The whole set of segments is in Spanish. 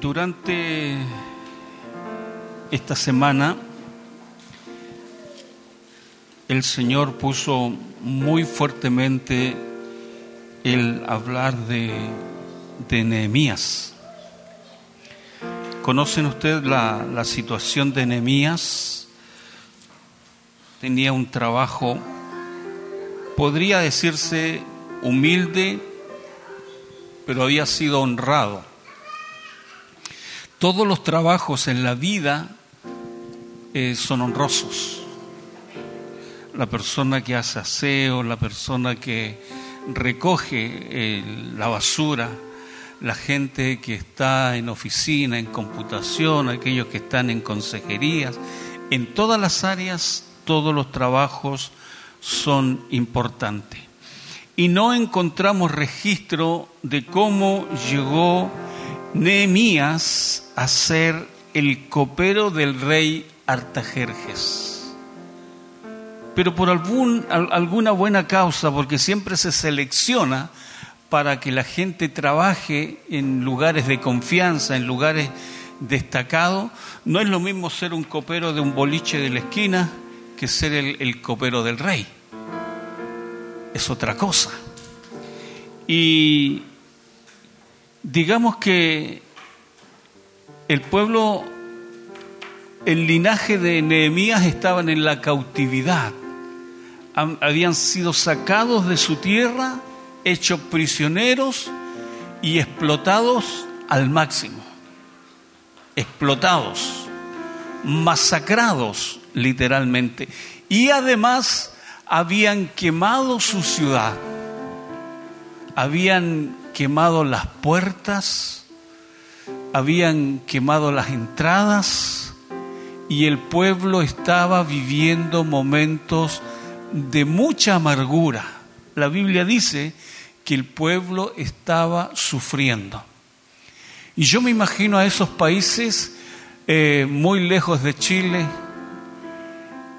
Durante esta semana el Señor puso muy fuertemente el hablar de, de Nehemías. ¿Conocen ustedes la, la situación de Nehemías? Tenía un trabajo, podría decirse humilde, pero había sido honrado todos los trabajos en la vida eh, son honrosos. La persona que hace aseo, la persona que recoge la basura, la gente que está en oficina, en computación, aquellos que están en consejerías, en todas las áreas, todos los trabajos son importantes. Y no encontramos registro de cómo llegó Nehemías a ser el copero del rey Artajerjes. Pero por alguna buena causa, porque siempre se selecciona para que la gente trabaje en lugares de confianza, en lugares destacados, no es lo mismo ser un copero de un boliche de la esquina que ser el, el copero del rey. Es otra cosa. Y digamos que el pueblo, el linaje de Nehemías estaban en la cautividad, habían sido sacados de su tierra, hechos prisioneros y explotados al máximo, explotados, masacrados literalmente, y además habían quemado su ciudad, habían quemado las puertas, habían quemado las entradas y el pueblo estaba viviendo momentos de mucha amargura. La Biblia dice que el pueblo estaba sufriendo. Y yo me imagino a esos países eh, muy lejos de Chile,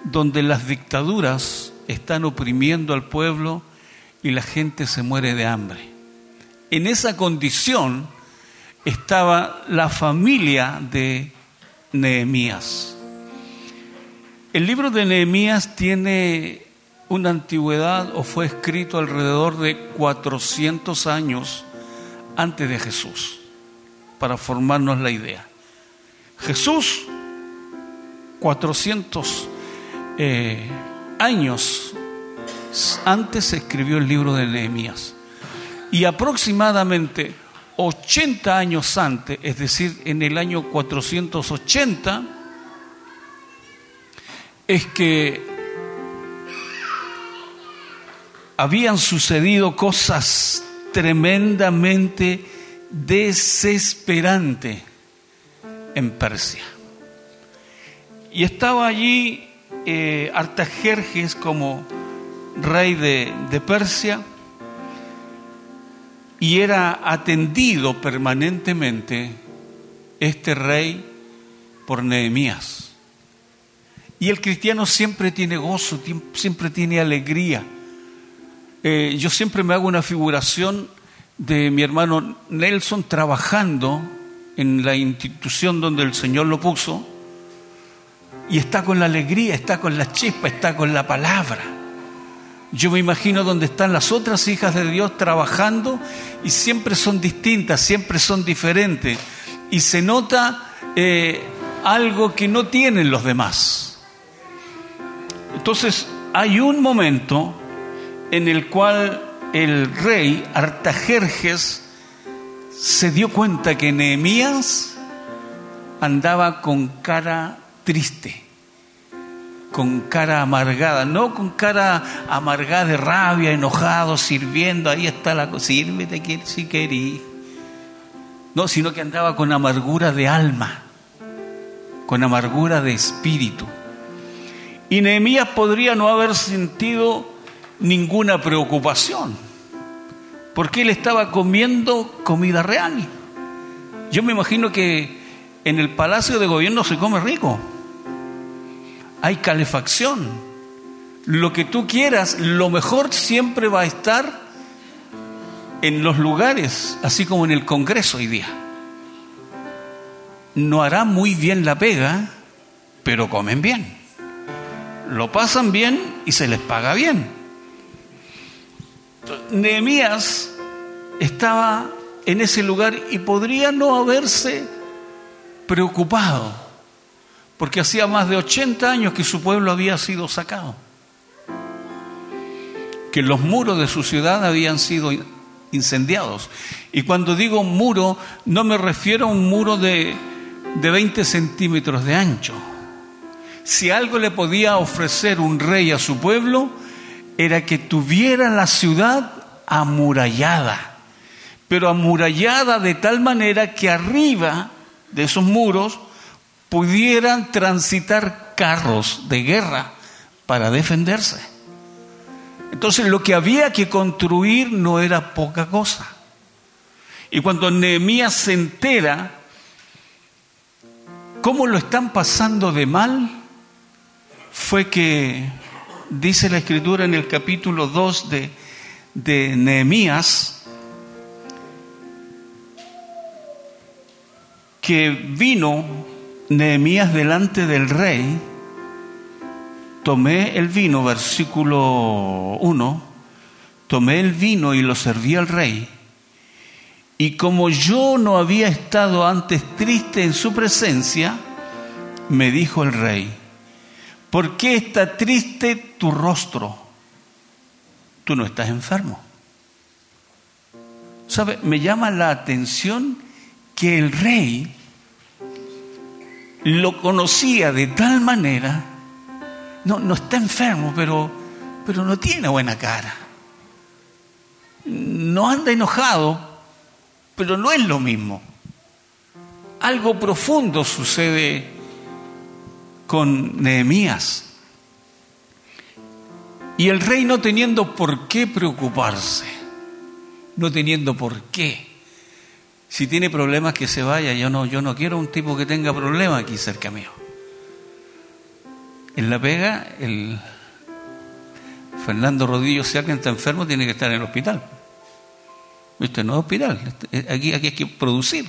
donde las dictaduras están oprimiendo al pueblo y la gente se muere de hambre. En esa condición estaba la familia de Nehemías. El libro de Nehemías tiene una antigüedad o fue escrito alrededor de 400 años antes de Jesús, para formarnos la idea. Jesús, 400 eh, años antes escribió el libro de Nehemías. Y aproximadamente 80 años antes, es decir, en el año 480, es que habían sucedido cosas tremendamente desesperantes en Persia. Y estaba allí eh, Artajerjes como rey de, de Persia y era atendido permanentemente este rey por Nehemías. Y el cristiano siempre tiene gozo, siempre tiene alegría. Eh, yo siempre me hago una figuración de mi hermano Nelson trabajando en la institución donde el Señor lo puso y está con la alegría, está con la chispa, está con la palabra. Yo me imagino donde están las otras hijas de Dios trabajando y siempre son distintas, siempre son diferentes. Y se nota eh, algo que no tienen los demás. Entonces hay un momento en el cual el rey Artajerjes se dio cuenta que Nehemías andaba con cara triste con cara amargada, no con cara amargada de rabia, enojado, sirviendo, ahí está la cosa, sírvete si querís. No, sino que andaba con amargura de alma, con amargura de espíritu. Y Nehemías podría no haber sentido ninguna preocupación, porque él estaba comiendo comida real. Yo me imagino que en el palacio de gobierno se come rico hay calefacción. Lo que tú quieras, lo mejor siempre va a estar en los lugares, así como en el Congreso hoy día. no hará muy bien la pega, pero comen bien. Lo pasan bien y se les paga bien. Nehemías estaba en ese lugar y podría no haberse preocupado, porque hacía más de 80 años que su pueblo había sido sacado, que los muros de su ciudad habían sido incendiados. Y cuando digo muro, no me refiero a un muro de, de 20 centímetros de ancho. Si algo le podía ofrecer un rey a su pueblo, era que tuviera la ciudad amurallada, pero amurallada de tal manera que arriba de esos muros pudieran transitar carros de guerra para defenderse. Entonces lo que había que construir no era poca cosa. Y cuando Nehemías se entera cómo lo están pasando de mal, fue que dice la escritura en el capítulo 2 de, de Nehemías, que vino Nehemías delante del rey, tomé el vino, versículo 1, tomé el vino y lo serví al rey. Y como yo no había estado antes triste en su presencia, me dijo el rey, ¿por qué está triste tu rostro? Tú no estás enfermo. ¿Sabe? Me llama la atención que el rey lo conocía de tal manera, no, no está enfermo, pero, pero no tiene buena cara. No anda enojado, pero no es lo mismo. Algo profundo sucede con Nehemías. Y el rey no teniendo por qué preocuparse, no teniendo por qué. Si tiene problemas que se vaya, yo no, yo no quiero un tipo que tenga problemas aquí cerca mío. En la pega, el Fernando Rodillo, si alguien está enfermo, tiene que estar en el hospital. Este no es hospital, este, aquí, aquí hay que producir.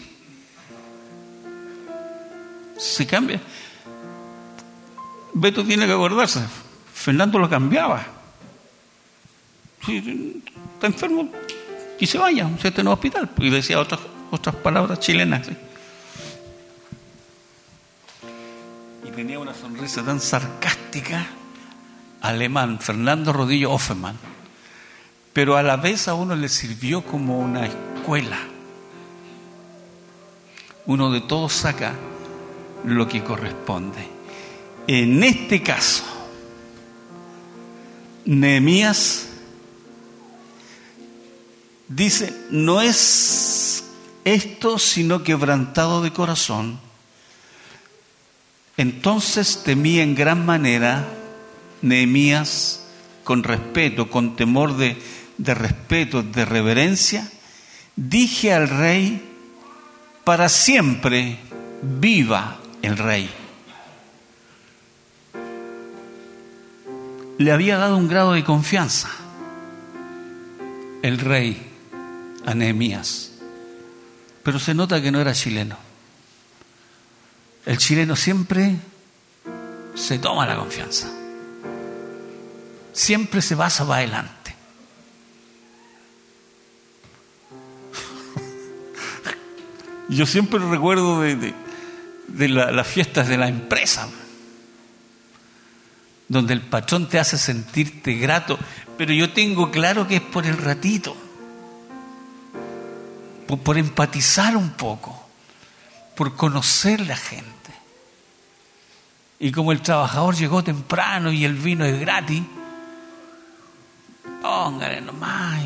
Se cambia. Beto tiene que acordarse. Fernando lo cambiaba. Si está enfermo, y se vaya, si este no es hospital. Y decía otras, otras palabras chilenas. Y tenía una sonrisa tan sarcástica, alemán, Fernando Rodillo Offenman pero a la vez a uno le sirvió como una escuela. Uno de todos saca lo que corresponde. En este caso, Nehemías dice, no es esto sino quebrantado de corazón. Entonces temí en gran manera Nehemías con respeto, con temor de de respeto, de reverencia, dije al rey, para siempre viva el rey. Le había dado un grado de confianza el rey a Nehemías, pero se nota que no era chileno. El chileno siempre se toma la confianza, siempre se basa para adelante. Yo siempre recuerdo de, las fiestas de la empresa, donde el patrón te hace sentirte grato, pero yo tengo claro que es por el ratito, por, empatizar un poco, por conocer la gente. Y como el trabajador llegó temprano y el vino es gratis, póngale nomás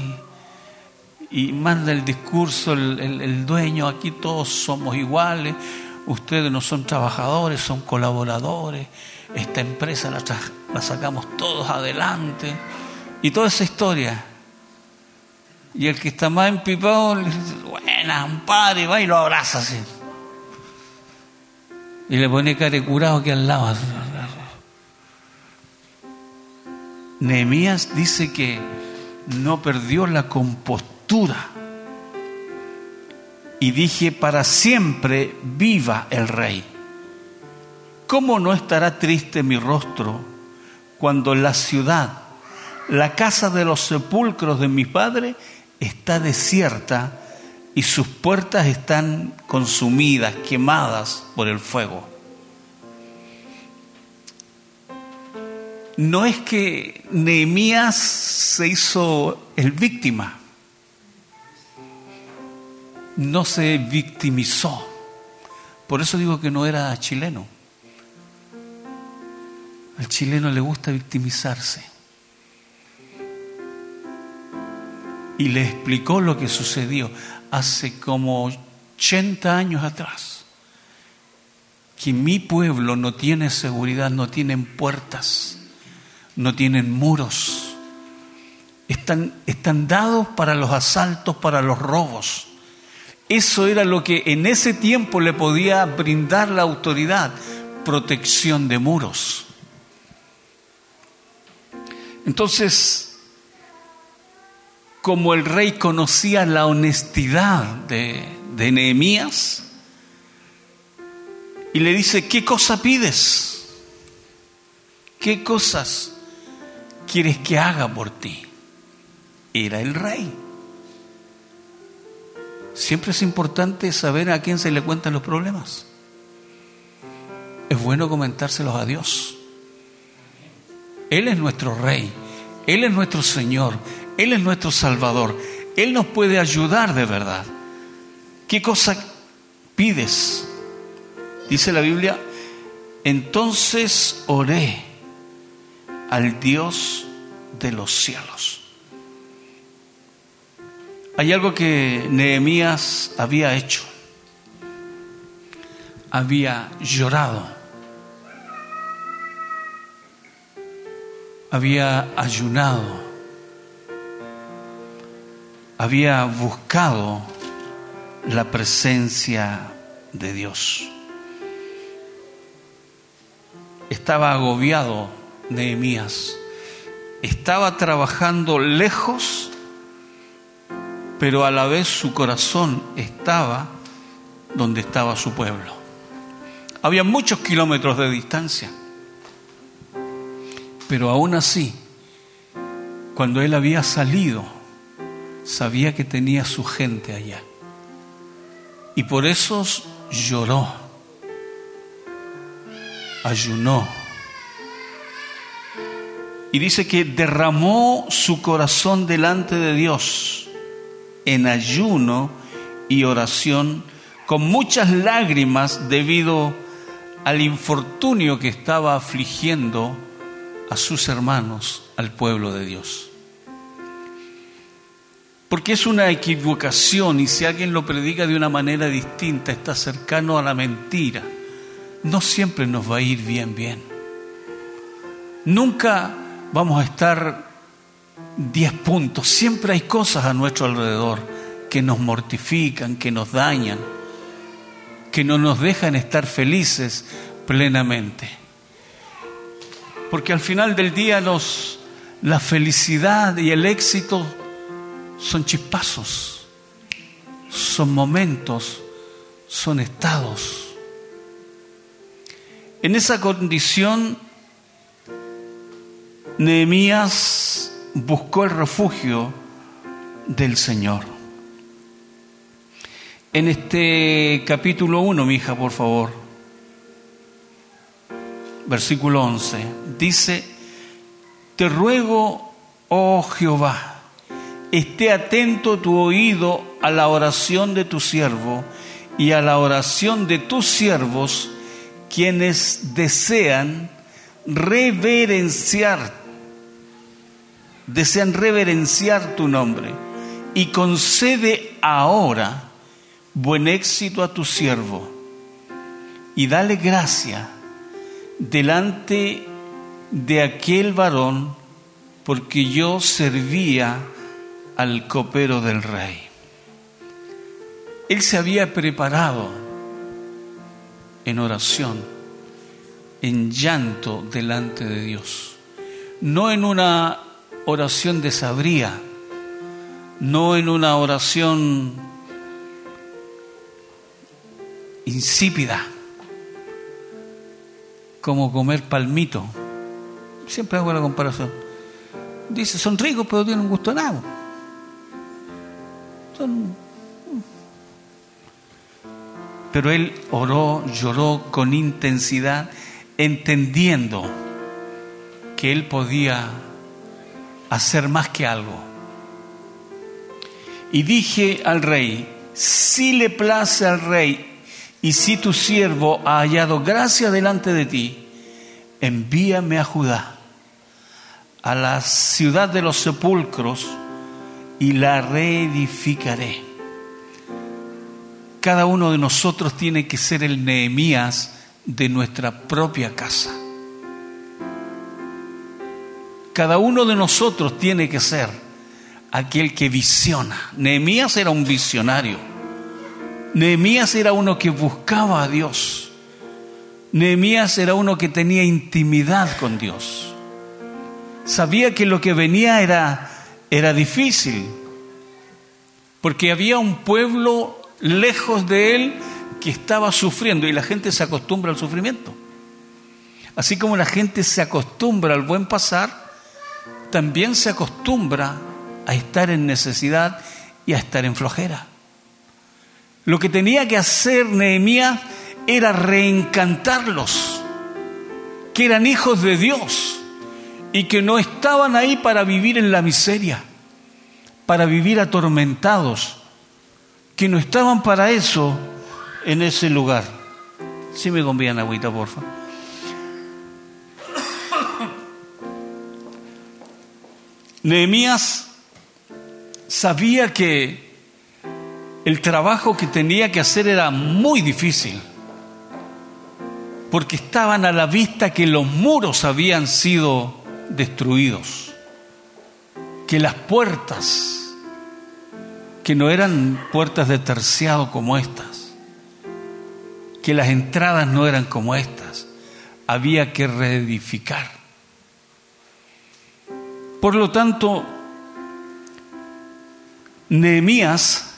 y manda el discurso el, dueño, aquí todos somos iguales, ustedes no son trabajadores, son colaboradores, esta empresa la sacamos todos adelante, y toda esa historia. Y el que está más empipado le dice, buena, un padre, va y lo abraza así. Y le pone care curado aquí al lado. Nehemías dice que no perdió la compostura y dije, para siempre viva el rey. ¿Cómo no estará triste mi rostro cuando la ciudad, la casa de los sepulcros de mi padre, está desierta y sus puertas están consumidas, quemadas por el fuego? No es que Nehemías se hizo el víctima no se victimizó. Por eso digo que no era chileno. Al chileno le gusta victimizarse. Y le explicó lo que sucedió hace como 80 años atrás. Que mi pueblo no tiene seguridad, no tienen puertas, no tienen muros. Están, están dados para los asaltos, para los robos. Eso era lo que en ese tiempo le podía brindar la autoridad, protección de muros. Entonces, como el rey conocía la honestidad de, de Nehemías, y le dice, ¿qué cosa pides? ¿Qué cosas quieres que haga por ti? Era el rey. Siempre es importante saber a quién se le cuentan los problemas. Es bueno comentárselos a Dios. Él es nuestro Rey, Él es nuestro Señor, Él es nuestro Salvador. Él nos puede ayudar de verdad. ¿Qué cosa pides? Dice la Biblia, entonces oré al Dios de los cielos. Hay algo que Nehemías había hecho. Había llorado. Había ayunado. Había buscado la presencia de Dios. Estaba agobiado Nehemías. Estaba trabajando lejos pero a la vez su corazón estaba donde estaba su pueblo. Había muchos kilómetros de distancia, pero aún así, cuando él había salido, sabía que tenía su gente allá. Y por eso lloró, ayunó. Y dice que derramó su corazón delante de Dios en ayuno y oración con muchas lágrimas debido al infortunio que estaba afligiendo a sus hermanos, al pueblo de Dios. Porque es una equivocación y si alguien lo predica de una manera distinta, está cercano a la mentira, no siempre nos va a ir bien, bien. Nunca vamos a estar 10 puntos. Siempre hay cosas a nuestro alrededor que nos mortifican, que nos dañan, que no nos dejan estar felices plenamente. Porque al final del día los, la felicidad y el éxito son chispazos, son momentos, son estados. En esa condición, Nehemías buscó el refugio del Señor. En este capítulo 1, mi hija, por favor, versículo 11, dice, te ruego, oh Jehová, esté atento tu oído a la oración de tu siervo y a la oración de tus siervos, quienes desean reverenciar desean reverenciar tu nombre y concede ahora buen éxito a tu siervo. Y dale gracia delante de aquel varón porque yo servía al copero del rey. Él se había preparado en oración, en llanto delante de Dios, no en una oración de no en una oración insípida, como comer palmito. Siempre hago la comparación. Dice, son ricos, pero tienen gusto nada. Pero él oró, lloró con intensidad, entendiendo que él podía hacer más que algo. Y dije al rey, si le place al rey y si tu siervo ha hallado gracia delante de ti, envíame a Judá, a la ciudad de los sepulcros, y la reedificaré. Cada uno de nosotros tiene que ser el Nehemías de nuestra propia casa. Cada uno de nosotros tiene que ser aquel que visiona. Nehemías era un visionario. Nehemías era uno que buscaba a Dios. Nehemías era uno que tenía intimidad con Dios. Sabía que lo que venía era, era difícil, porque había un pueblo lejos de él que estaba sufriendo y la gente se acostumbra al sufrimiento. Así como la gente se acostumbra al buen pasar, también se acostumbra a estar en necesidad y a estar en flojera. Lo que tenía que hacer Nehemías era reencantarlos, que eran hijos de Dios y que no estaban ahí para vivir en la miseria, para vivir atormentados, que no estaban para eso en ese lugar. Si me convían agüita, por favor. Nehemías sabía que el trabajo que tenía que hacer era muy difícil, porque estaban a la vista que los muros habían sido destruidos, que las puertas, que no eran puertas de terciado como estas, que las entradas no eran como estas, había que reedificar. Por lo tanto, Nehemías,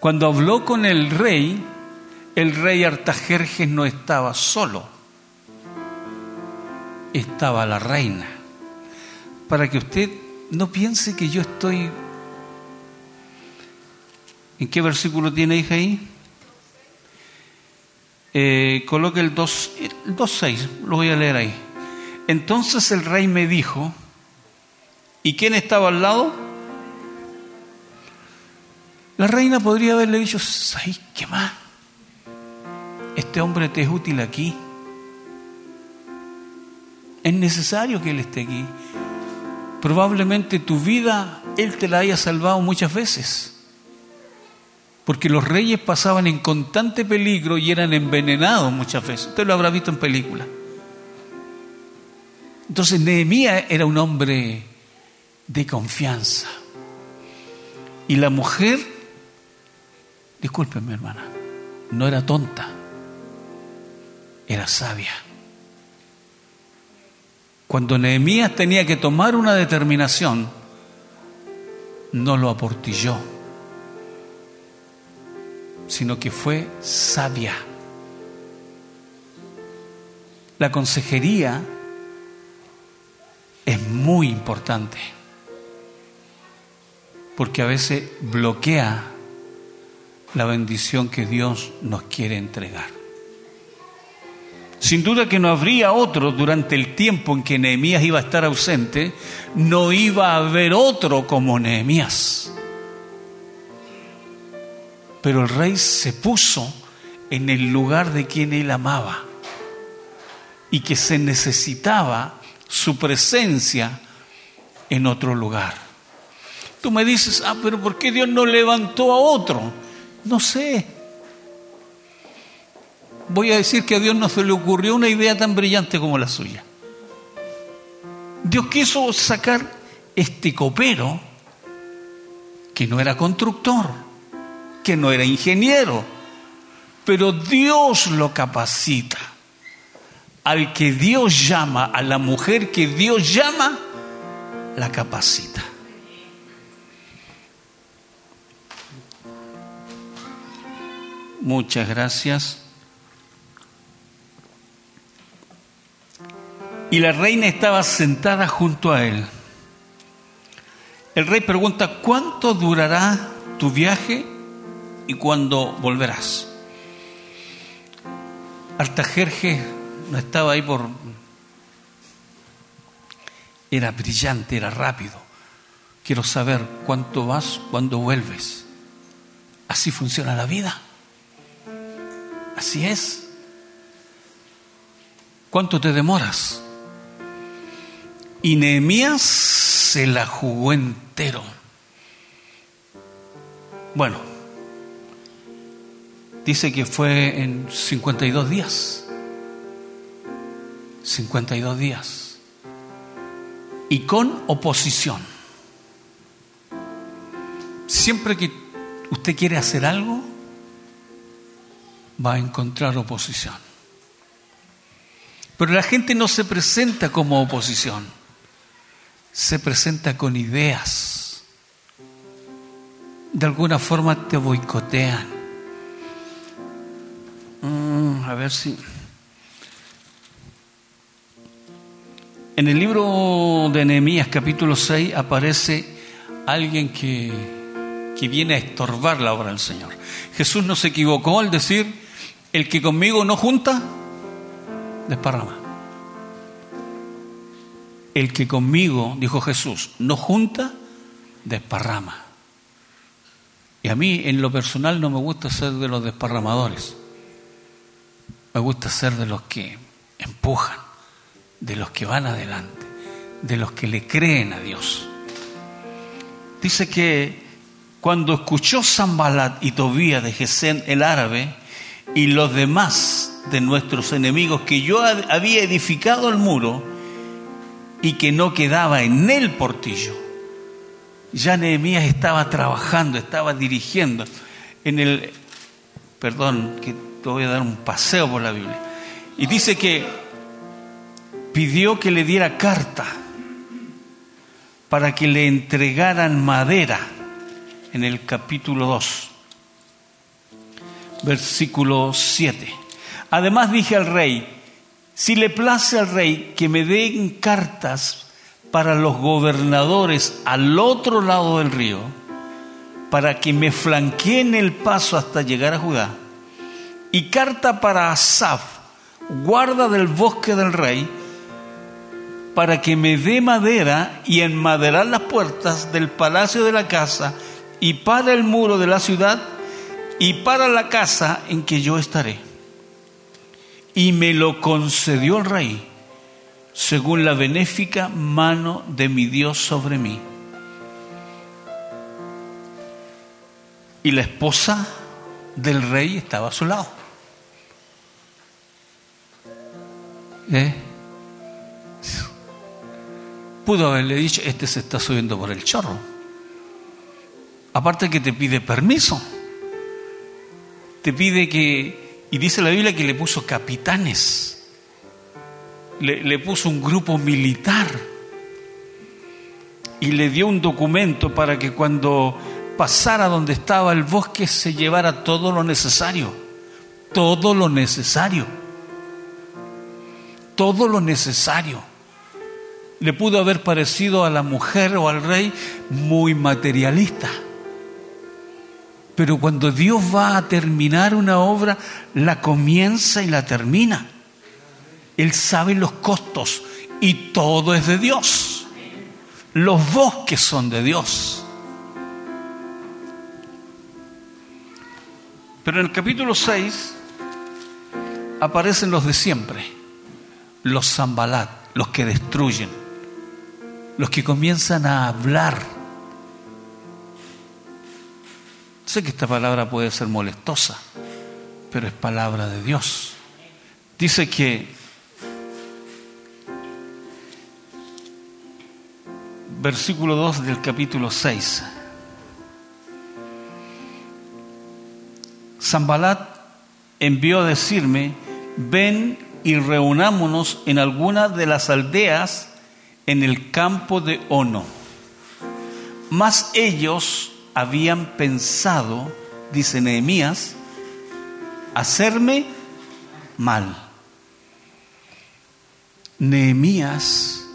cuando habló con el rey, el rey Artajerjes no estaba solo, estaba la reina. Para que usted no piense que yo estoy... ¿En qué versículo tiene hija ahí? Eh, coloque el 2.6, lo voy a leer ahí. Entonces el rey me dijo, ¿y quién estaba al lado? La reina podría haberle dicho, ¿sabes qué más? Este hombre te es útil aquí. Es necesario que él esté aquí. Probablemente tu vida él te la haya salvado muchas veces. Porque los reyes pasaban en constante peligro y eran envenenados muchas veces. Usted lo habrá visto en películas. Entonces Nehemías era un hombre de confianza. Y la mujer, discúlpenme hermana, no era tonta, era sabia. Cuando Nehemías tenía que tomar una determinación, no lo aportilló, sino que fue sabia. La consejería es muy importante, porque a veces bloquea la bendición que Dios nos quiere entregar. Sin duda que no habría otro durante el tiempo en que Nehemías iba a estar ausente, no iba a haber otro como Nehemías. Pero el rey se puso en el lugar de quien él amaba y que se necesitaba su presencia en otro lugar. Tú me dices, ah, pero ¿por qué Dios no levantó a otro? No sé. Voy a decir que a Dios no se le ocurrió una idea tan brillante como la suya. Dios quiso sacar este copero que no era constructor, que no era ingeniero, pero Dios lo capacita al que Dios llama, a la mujer que Dios llama, la capacita. Muchas gracias. Y la reina estaba sentada junto a él. El rey pregunta, ¿cuánto durará tu viaje y cuándo volverás? Artajerje no estaba ahí por... Era brillante, era rápido. Quiero saber cuánto vas, cuándo vuelves. Así funciona la vida. Así es. ¿Cuánto te demoras? Y Nehemías se la jugó entero. Bueno, dice que fue en 52 días. 52 días. Y con oposición. Siempre que usted quiere hacer algo, va a encontrar oposición. Pero la gente no se presenta como oposición se presenta con ideas. De alguna forma te boicotean. Mm, a ver si... En el libro de Nehemías capítulo 6 aparece alguien que, que viene a estorbar la obra del Señor. Jesús no se equivocó al decir, el que conmigo no junta, desparrama. El que conmigo, dijo Jesús, no junta, desparrama. Y a mí en lo personal no me gusta ser de los desparramadores. Me gusta ser de los que empujan, de los que van adelante, de los que le creen a Dios. Dice que cuando escuchó Zambalat y Tobía de Gesén el árabe y los demás de nuestros enemigos que yo había edificado el muro, y que no quedaba en el portillo. Ya Nehemías estaba trabajando, estaba dirigiendo. En el, perdón, que te voy a dar un paseo por la Biblia. Y dice que pidió que le diera carta para que le entregaran madera en el capítulo 2, versículo 7. Además dije al rey, si le place al rey que me den cartas para los gobernadores al otro lado del río, para que me flanqueen el paso hasta llegar a Judá, y carta para Asaf, guarda del bosque del rey, para que me dé madera y enmaderar las puertas del palacio de la casa y para el muro de la ciudad y para la casa en que yo estaré y me lo concedió el rey, según la benéfica mano de mi Dios sobre mí. Y la esposa del rey estaba a su lado. ¿Eh? Pudo haberle dicho, este se está subiendo por el chorro. Aparte que te pide permiso. Te pide que y dice la Biblia que le puso capitanes, le, puso un grupo militar. Y le dio un documento para que cuando pasara donde estaba el bosque se llevara todo lo necesario, todo lo necesario, todo lo necesario. Le pudo haber parecido a la mujer o al rey muy materialista pero cuando Dios va a terminar una obra, la comienza y la termina. Él sabe los costos y todo es de Dios. Los bosques son de Dios. Pero en el capítulo 6 aparecen los de siempre, los zambalat, los que destruyen, los que comienzan a hablar Sé que esta palabra puede ser molestosa, pero es palabra de Dios. Dice que versículo 2 del capítulo 6. Zambalat envió a decirme, ven y reunámonos en alguna de las aldeas en el campo de Ono. Mas ellos habían pensado, dice Nehemías, hacerme mal. Nehemías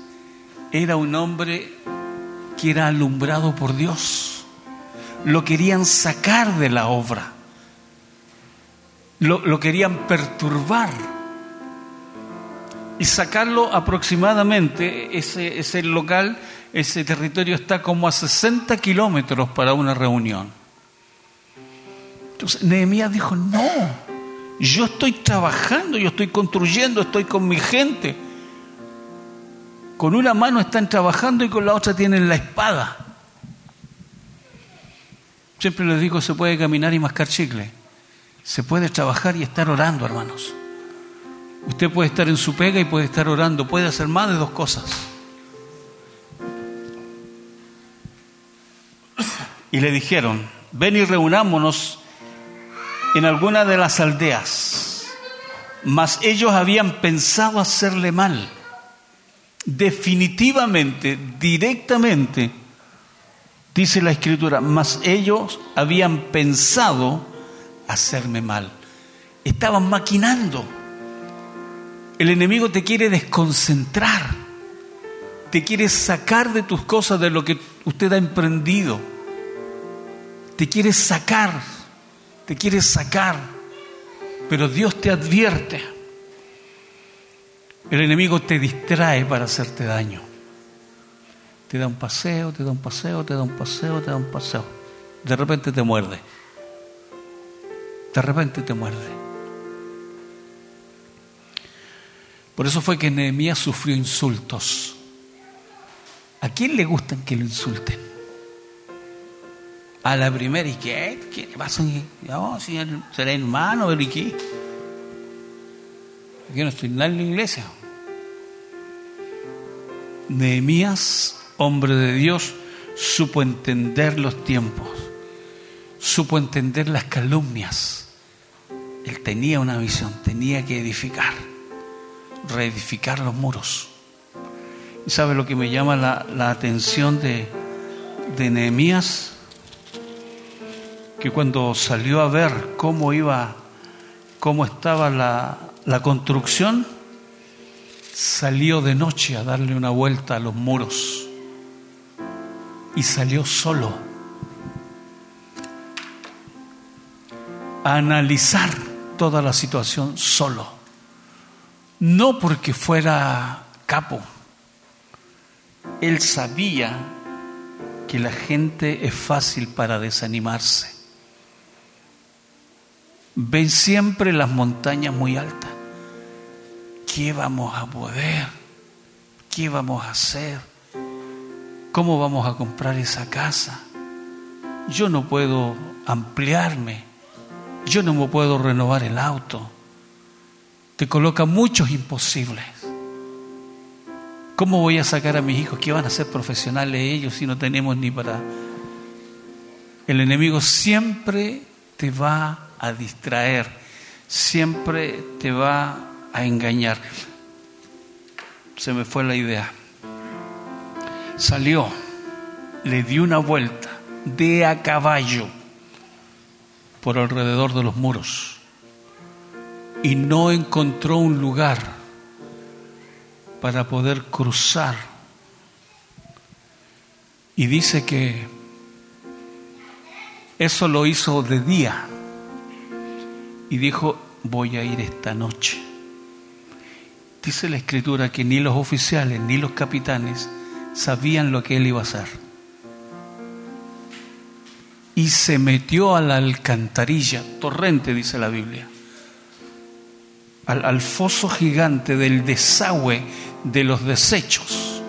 era un hombre que era alumbrado por Dios. Lo querían sacar de la obra. Lo, lo querían perturbar y sacarlo aproximadamente, ese, ese local, ese territorio está como a 60 kilómetros para una reunión. Entonces Nehemías dijo, no, yo estoy trabajando, yo estoy construyendo, estoy con mi gente. Con una mano están trabajando y con la otra tienen la espada. Siempre les digo, se puede caminar y mascar chicle. Se puede trabajar y estar orando, hermanos. Usted puede estar en su pega y puede estar orando, puede hacer más de dos cosas. Y le dijeron, ven y reunámonos en alguna de las aldeas. Mas ellos habían pensado hacerle mal. Definitivamente, directamente, dice la escritura, mas ellos habían pensado hacerme mal. Estaban maquinando el enemigo te quiere desconcentrar, te quiere sacar de tus cosas, de lo que usted ha emprendido. Te quiere sacar, te quiere sacar, pero Dios te advierte. El enemigo te distrae para hacerte daño. Te da un paseo, te da un paseo, te da un paseo, te da un paseo. De repente te muerde. De repente te muerde. Por eso fue que Nehemías sufrió insultos. ¿A quién le gustan que lo insulten? A la primera, ¿y qué? ¿Qué le pasa? Será hermano, ¿y qué? No estoy en la iglesia. Nehemías, hombre de Dios, supo entender los tiempos, supo entender las calumnias. Él tenía una visión, tenía que edificar reedificar los muros. ¿Y sabe lo que me llama la, atención de, de Nehemías? Que cuando salió a ver cómo iba, cómo estaba la, construcción, salió de noche a darle una vuelta a los muros y salió solo a analizar toda la situación solo no porque fuera capo, él sabía que la gente es fácil para desanimarse. Ven siempre las montañas muy altas. ¿Qué vamos a poder? ¿Qué vamos a hacer? ¿Cómo vamos a comprar esa casa? Yo no puedo ampliarme. Yo no me puedo renovar el auto te coloca muchos imposibles. ¿Cómo voy a sacar a mis hijos? ¿Qué van a ser profesionales ellos si no tenemos ni para... El enemigo siempre te va a distraer, siempre te va a engañar. Se me fue la idea. Salió, le dio una vuelta de a caballo por alrededor de los muros y no encontró un lugar para poder cruzar. Y dice que eso lo hizo de día y dijo, voy a ir esta noche. Dice la escritura que ni los oficiales ni los capitanes sabían lo que él iba a hacer. Y se metió a la alcantarilla, torrente dice la Biblia al, foso gigante del desagüe de los desechos,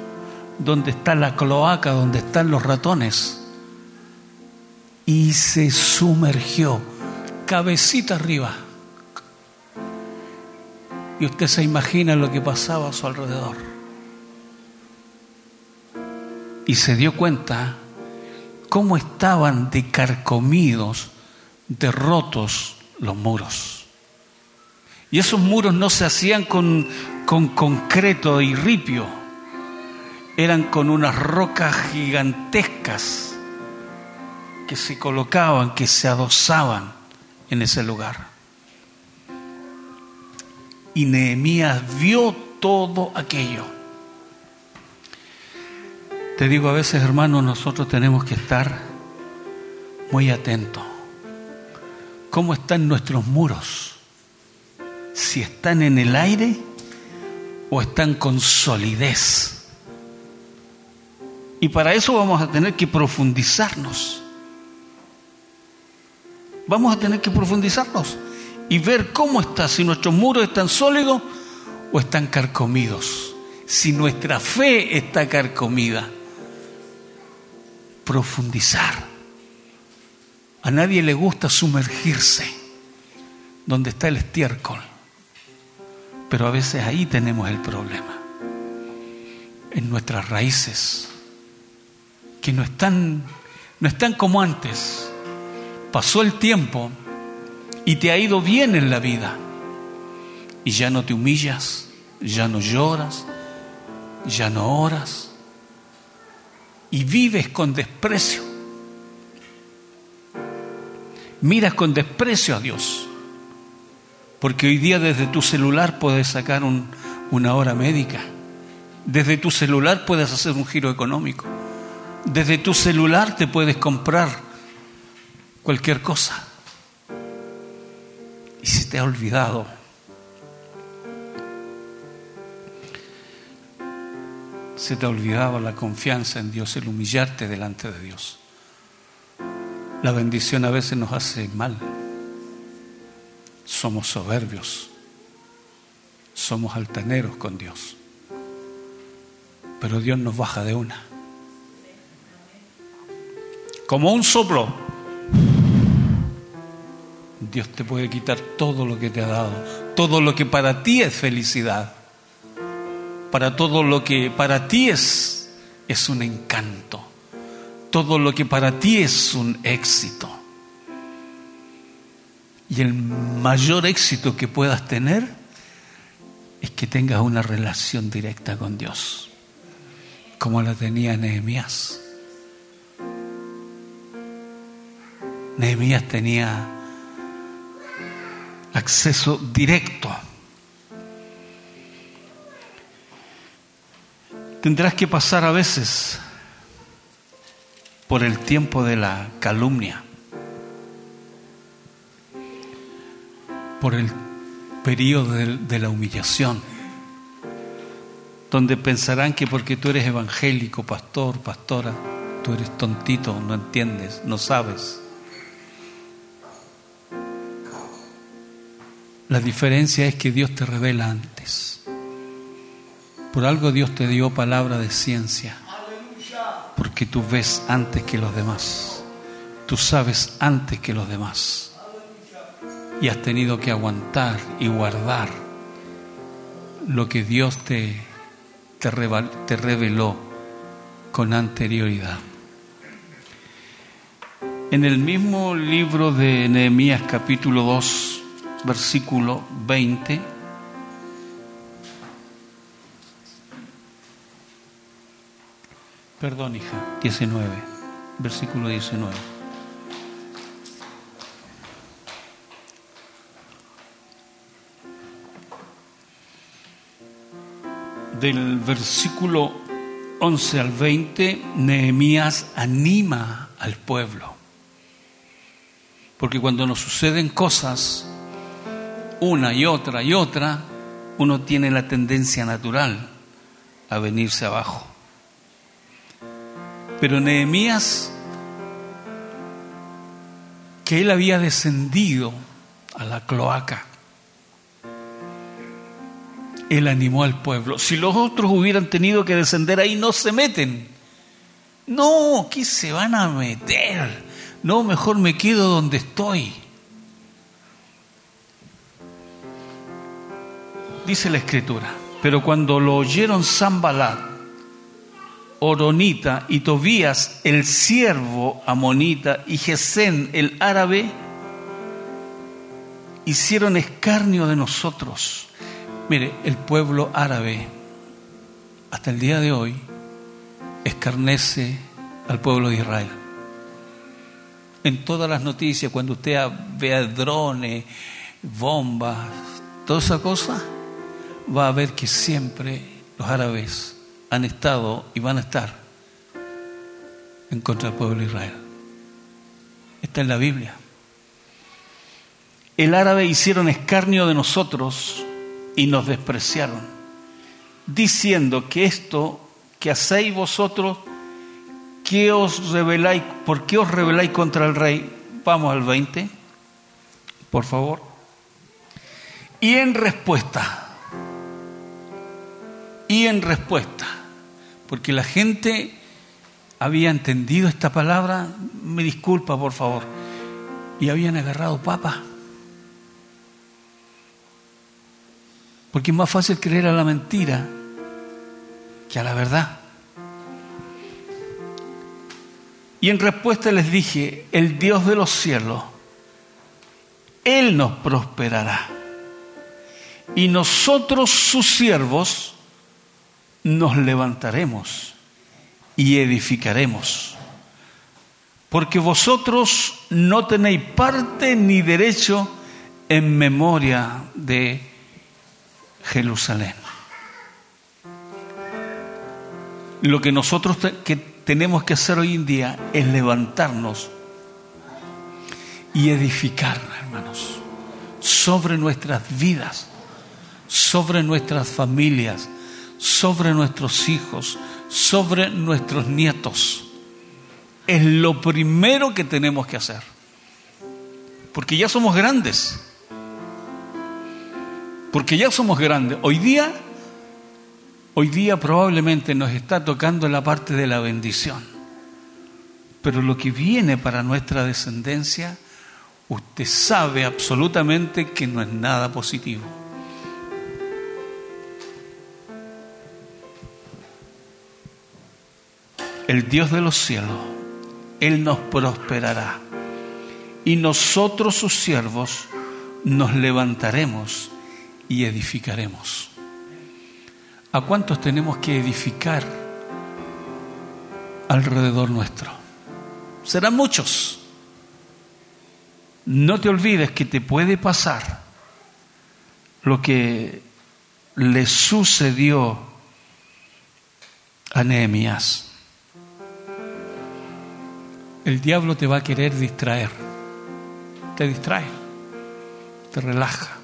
donde está la cloaca, donde están los ratones, y se sumergió, cabecita arriba. Y usted se imagina lo que pasaba a su alrededor. Y se dio cuenta cómo estaban decarcomidos, derrotos los muros. Y esos muros no se hacían con, con concreto y ripio, eran con unas rocas gigantescas que se colocaban, que se adosaban en ese lugar. Y Nehemías vio todo aquello. Te digo, a veces, hermanos, nosotros tenemos que estar muy atentos. ¿Cómo están nuestros muros? Si están en el aire o están con solidez. Y para eso vamos a tener que profundizarnos. Vamos a tener que profundizarnos y ver cómo está, si nuestros muros están sólidos o están carcomidos, si nuestra fe está carcomida. Profundizar. A nadie le gusta sumergirse donde está el estiércol, pero a veces ahí tenemos el problema, en nuestras raíces, que no están, no están como antes. Pasó el tiempo y te ha ido bien en la vida. Y ya no te humillas, ya no lloras, ya no oras. Y vives con desprecio. Miras con desprecio a Dios. Porque hoy día desde tu celular puedes sacar una hora médica. Desde tu celular puedes hacer un giro económico. Desde tu celular te puedes comprar cualquier cosa y se te ha olvidado. Se te ha olvidado la confianza en Dios, el humillarte delante de Dios. La bendición a veces nos hace mal. Somos soberbios. Somos altaneros con Dios. Pero Dios nos baja de una. Como un soplo Dios te puede quitar todo lo que te ha dado, todo lo que para ti es felicidad, para todo lo que para ti es, es un encanto, todo lo que para ti es un éxito. Y el mayor éxito que puedas tener es que tengas una relación directa con Dios, como la tenía Nehemías. Nehemías tenía acceso directo. Tendrás que pasar a veces por el tiempo de la calumnia, por el periodo de, la humillación, donde pensarán que porque tú eres evangélico, pastor, pastora, tú eres tontito, no entiendes, no sabes. La diferencia es que Dios te revela antes. Por algo Dios te dio palabra de ciencia. Porque tú ves antes que los demás. Tú sabes antes que los demás. Y has tenido que aguantar y guardar lo que Dios te, te, reveló con anterioridad. En el mismo libro de Nehemías capítulo 2, versículo 20. Perdón, hija, 19, versículo 19. Del versículo 11 al 20, Nehemías anima al pueblo. Porque cuando nos suceden cosas, una y otra y otra, uno tiene la tendencia natural a venirse abajo. Pero Nehemías, que él había descendido a la cloaca, él animó al pueblo. Si los otros hubieran tenido que descender ahí, no se meten. No, ¿qué se van a meter? No, mejor me quedo donde estoy. Dice la escritura, pero cuando lo oyeron Zambalat, Oronita y Tobías, el siervo amonita, y Gesén, el árabe, hicieron escarnio de nosotros. Mire, el pueblo árabe, hasta el día de hoy, escarnece al pueblo de Israel. En todas las noticias, cuando usted vea drones, bombas, toda esa cosa, va a ver que siempre los árabes han estado y van a estar en contra del pueblo de Israel. Está en la Biblia. El árabe hicieron escarnio de nosotros y nos despreciaron, diciendo que esto que hacéis vosotros, ¿qué os rebeláis? ¿Por qué os rebeláis contra el rey? Vamos al 20, por favor. Y en respuesta, y en respuesta, porque la gente había entendido esta palabra, me disculpa por favor, y habían agarrado papa. Porque es más fácil creer a la mentira que a la verdad. Y en respuesta les dije, el Dios de los cielos, Él nos prosperará. Y nosotros, sus siervos, nos levantaremos y edificaremos. Porque vosotros no tenéis parte ni derecho en memoria de Jerusalén. Lo que nosotros que tenemos que hacer hoy en día es levantarnos y edificar, hermanos, sobre nuestras vidas, sobre nuestras familias, sobre nuestros hijos, sobre nuestros nietos. Es lo primero que tenemos que hacer. Porque ya somos grandes. Porque ya somos grandes. Hoy día, hoy día probablemente nos está tocando la parte de la bendición. Pero lo que viene para nuestra descendencia, usted sabe absolutamente que no es nada positivo. El Dios de los cielos, Él nos prosperará. Y nosotros sus siervos nos levantaremos y edificaremos. ¿A cuántos tenemos que edificar alrededor nuestro? Serán muchos. No te olvides que te puede pasar lo que le sucedió a Nehemías el diablo te va a querer distraer. Te distrae, te relaja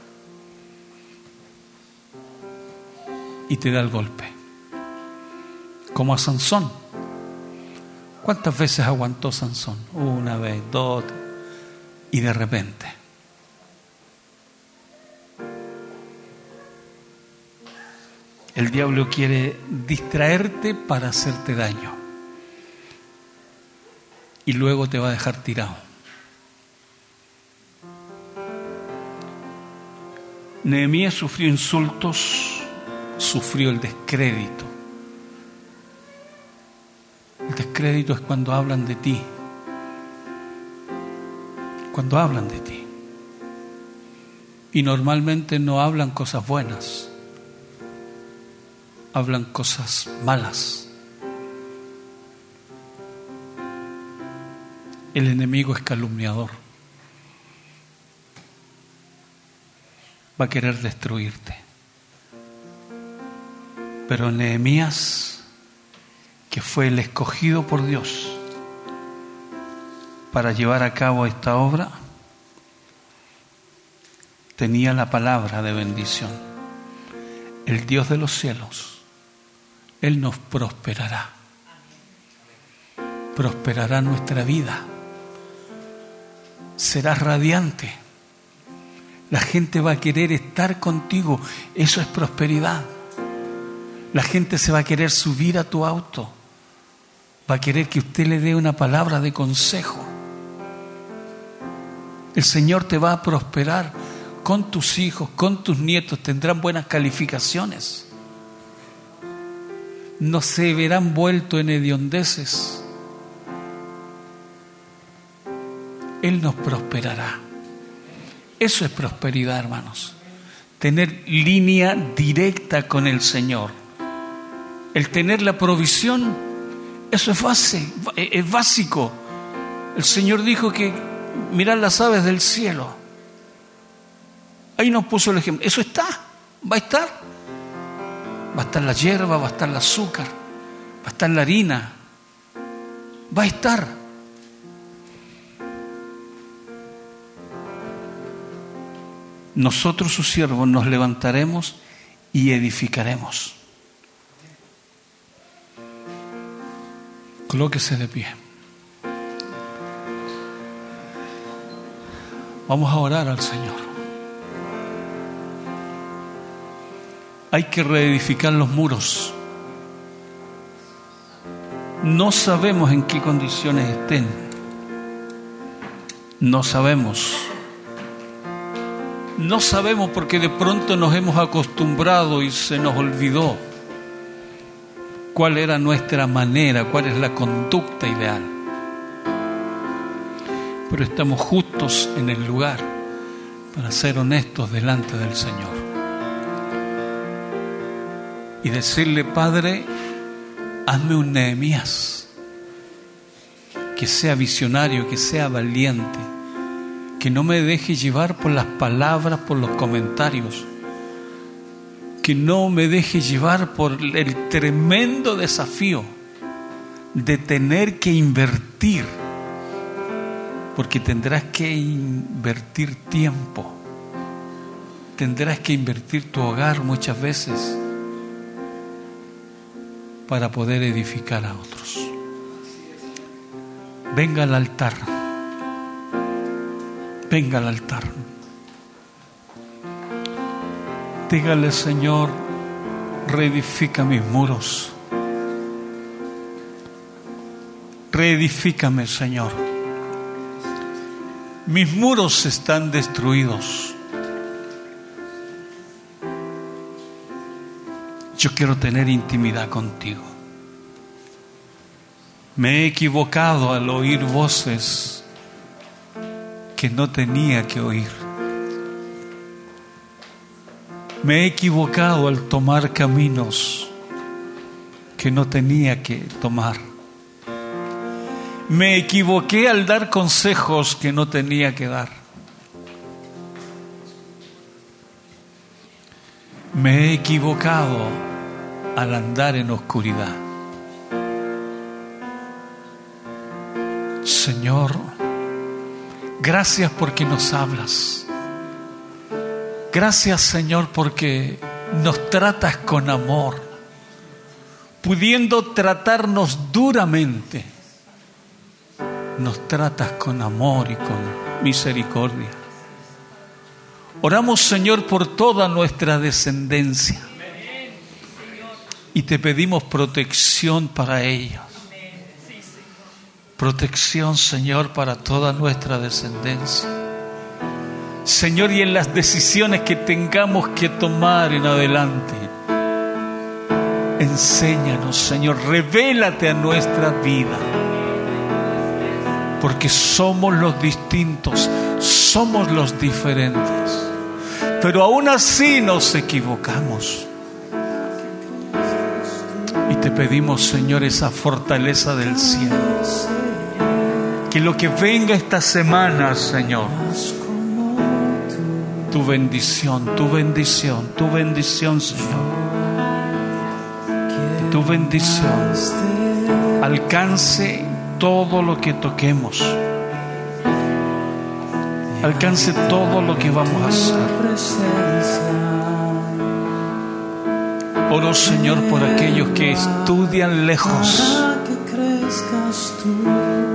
y te da el golpe. Como a Sansón. ¿Cuántas veces aguantó Sansón? Una vez, dos, y de repente. El diablo quiere distraerte para hacerte daño y luego te va a dejar tirado. Nehemías sufrió insultos, sufrió el descrédito. El descrédito es cuando hablan de ti. Cuando hablan de ti. Y normalmente no hablan cosas buenas. Hablan cosas malas. El enemigo es calumniador. Va a querer destruirte. Pero Nehemías, que fue el escogido por Dios para llevar a cabo esta obra, tenía la palabra de bendición. El Dios de los cielos, Él nos prosperará. Prosperará nuestra vida serás radiante. La gente va a querer estar contigo. Eso es prosperidad. La gente se va a querer subir a tu auto. Va a querer que usted le dé una palabra de consejo. El Señor te va a prosperar con tus hijos, con tus nietos. Tendrán buenas calificaciones. No se verán vueltos en hediondeces Él nos prosperará. Eso es prosperidad, hermanos. Tener línea directa con el Señor. El tener la provisión, eso es base, es básico. El Señor dijo que mirad las aves del cielo. Ahí nos puso el ejemplo. Eso está, va a estar. va a estar la hierba, va a estar el azúcar, va a estar la harina, va a estar. Nosotros sus siervos nos levantaremos y edificaremos. Colóquese de pie. Vamos a orar al Señor. Hay que reedificar los muros. No sabemos en qué condiciones estén. No sabemos. No sabemos porque de pronto nos hemos acostumbrado y se nos olvidó cuál era nuestra manera, cuál es la conducta ideal. Pero estamos justos en el lugar para ser honestos delante del Señor. Y decirle, Padre, hazme un Nehemías, que sea visionario, que sea valiente, que no me deje llevar por las palabras, por los comentarios, que no me deje llevar por el tremendo desafío de tener que invertir, porque tendrás que invertir tiempo, tendrás que invertir tu hogar muchas veces para poder edificar a otros. Venga al altar, venga al altar. Dígale, Señor, reedifica mis muros. Reedifícame, Señor. Mis muros están destruidos. Yo quiero tener intimidad contigo. Me he equivocado al oír voces que no tenía que oír. Me he equivocado al tomar caminos que no tenía que tomar. Me equivoqué al dar consejos que no tenía que dar. Me he equivocado al andar en oscuridad. Señor, gracias porque nos hablas. Gracias Señor porque nos tratas con amor, pudiendo tratarnos duramente, nos tratas con amor y con misericordia. Oramos Señor por toda nuestra descendencia y te pedimos protección para ellos. Protección Señor para toda nuestra descendencia. Señor, y en las decisiones que tengamos que tomar en adelante. Enséñanos, Señor, revélate a nuestra vida. Porque somos los distintos, somos los diferentes. Pero aún así nos equivocamos. Y te pedimos, Señor, esa fortaleza del cielo. Que lo que venga esta semana, Señor, tu bendición, tu bendición, tu bendición, Señor. Tu bendición alcance todo lo que toquemos. Alcance todo lo que vamos a hacer. Oro, Señor, por aquellos que estudian lejos.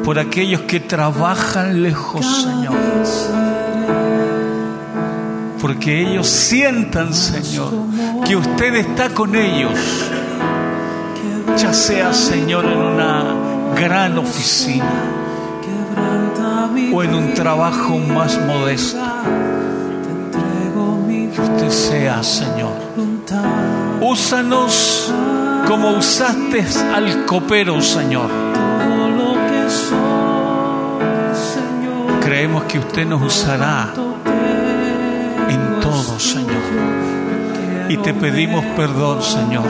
Por aquellos que trabajan lejos, Señor porque ellos sientan, Señor, que usted está con ellos, ya sea, Señor, en una gran oficina o en un trabajo más modesto. Que usted sea, Señor. Úsanos como usaste al copero, Señor. Creemos que usted nos usará en todo, Señor. Y te pedimos perdón, Señor,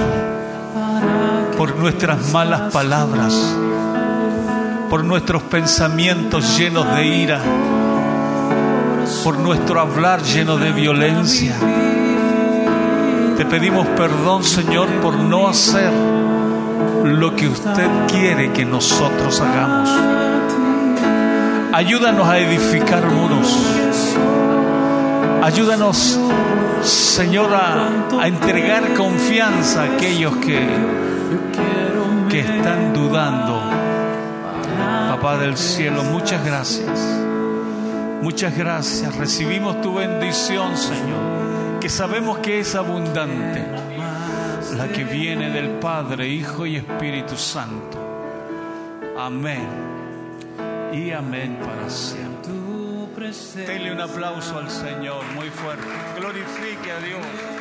por nuestras malas palabras, por nuestros pensamientos llenos de ira, por nuestro hablar lleno de violencia. Te pedimos perdón, Señor, por no hacer lo que usted quiere que nosotros hagamos. Ayúdanos a edificar muros. Ayúdanos, Señor, a, entregar confianza a aquellos que, que están dudando. Papá del cielo, muchas gracias. Muchas gracias. Recibimos tu bendición, Señor, que sabemos que es abundante, la que viene del Padre, Hijo y Espíritu Santo. Amén. Y amén para siempre. Denle un aplauso al Señor muy fuerte. Glorifique a Dios.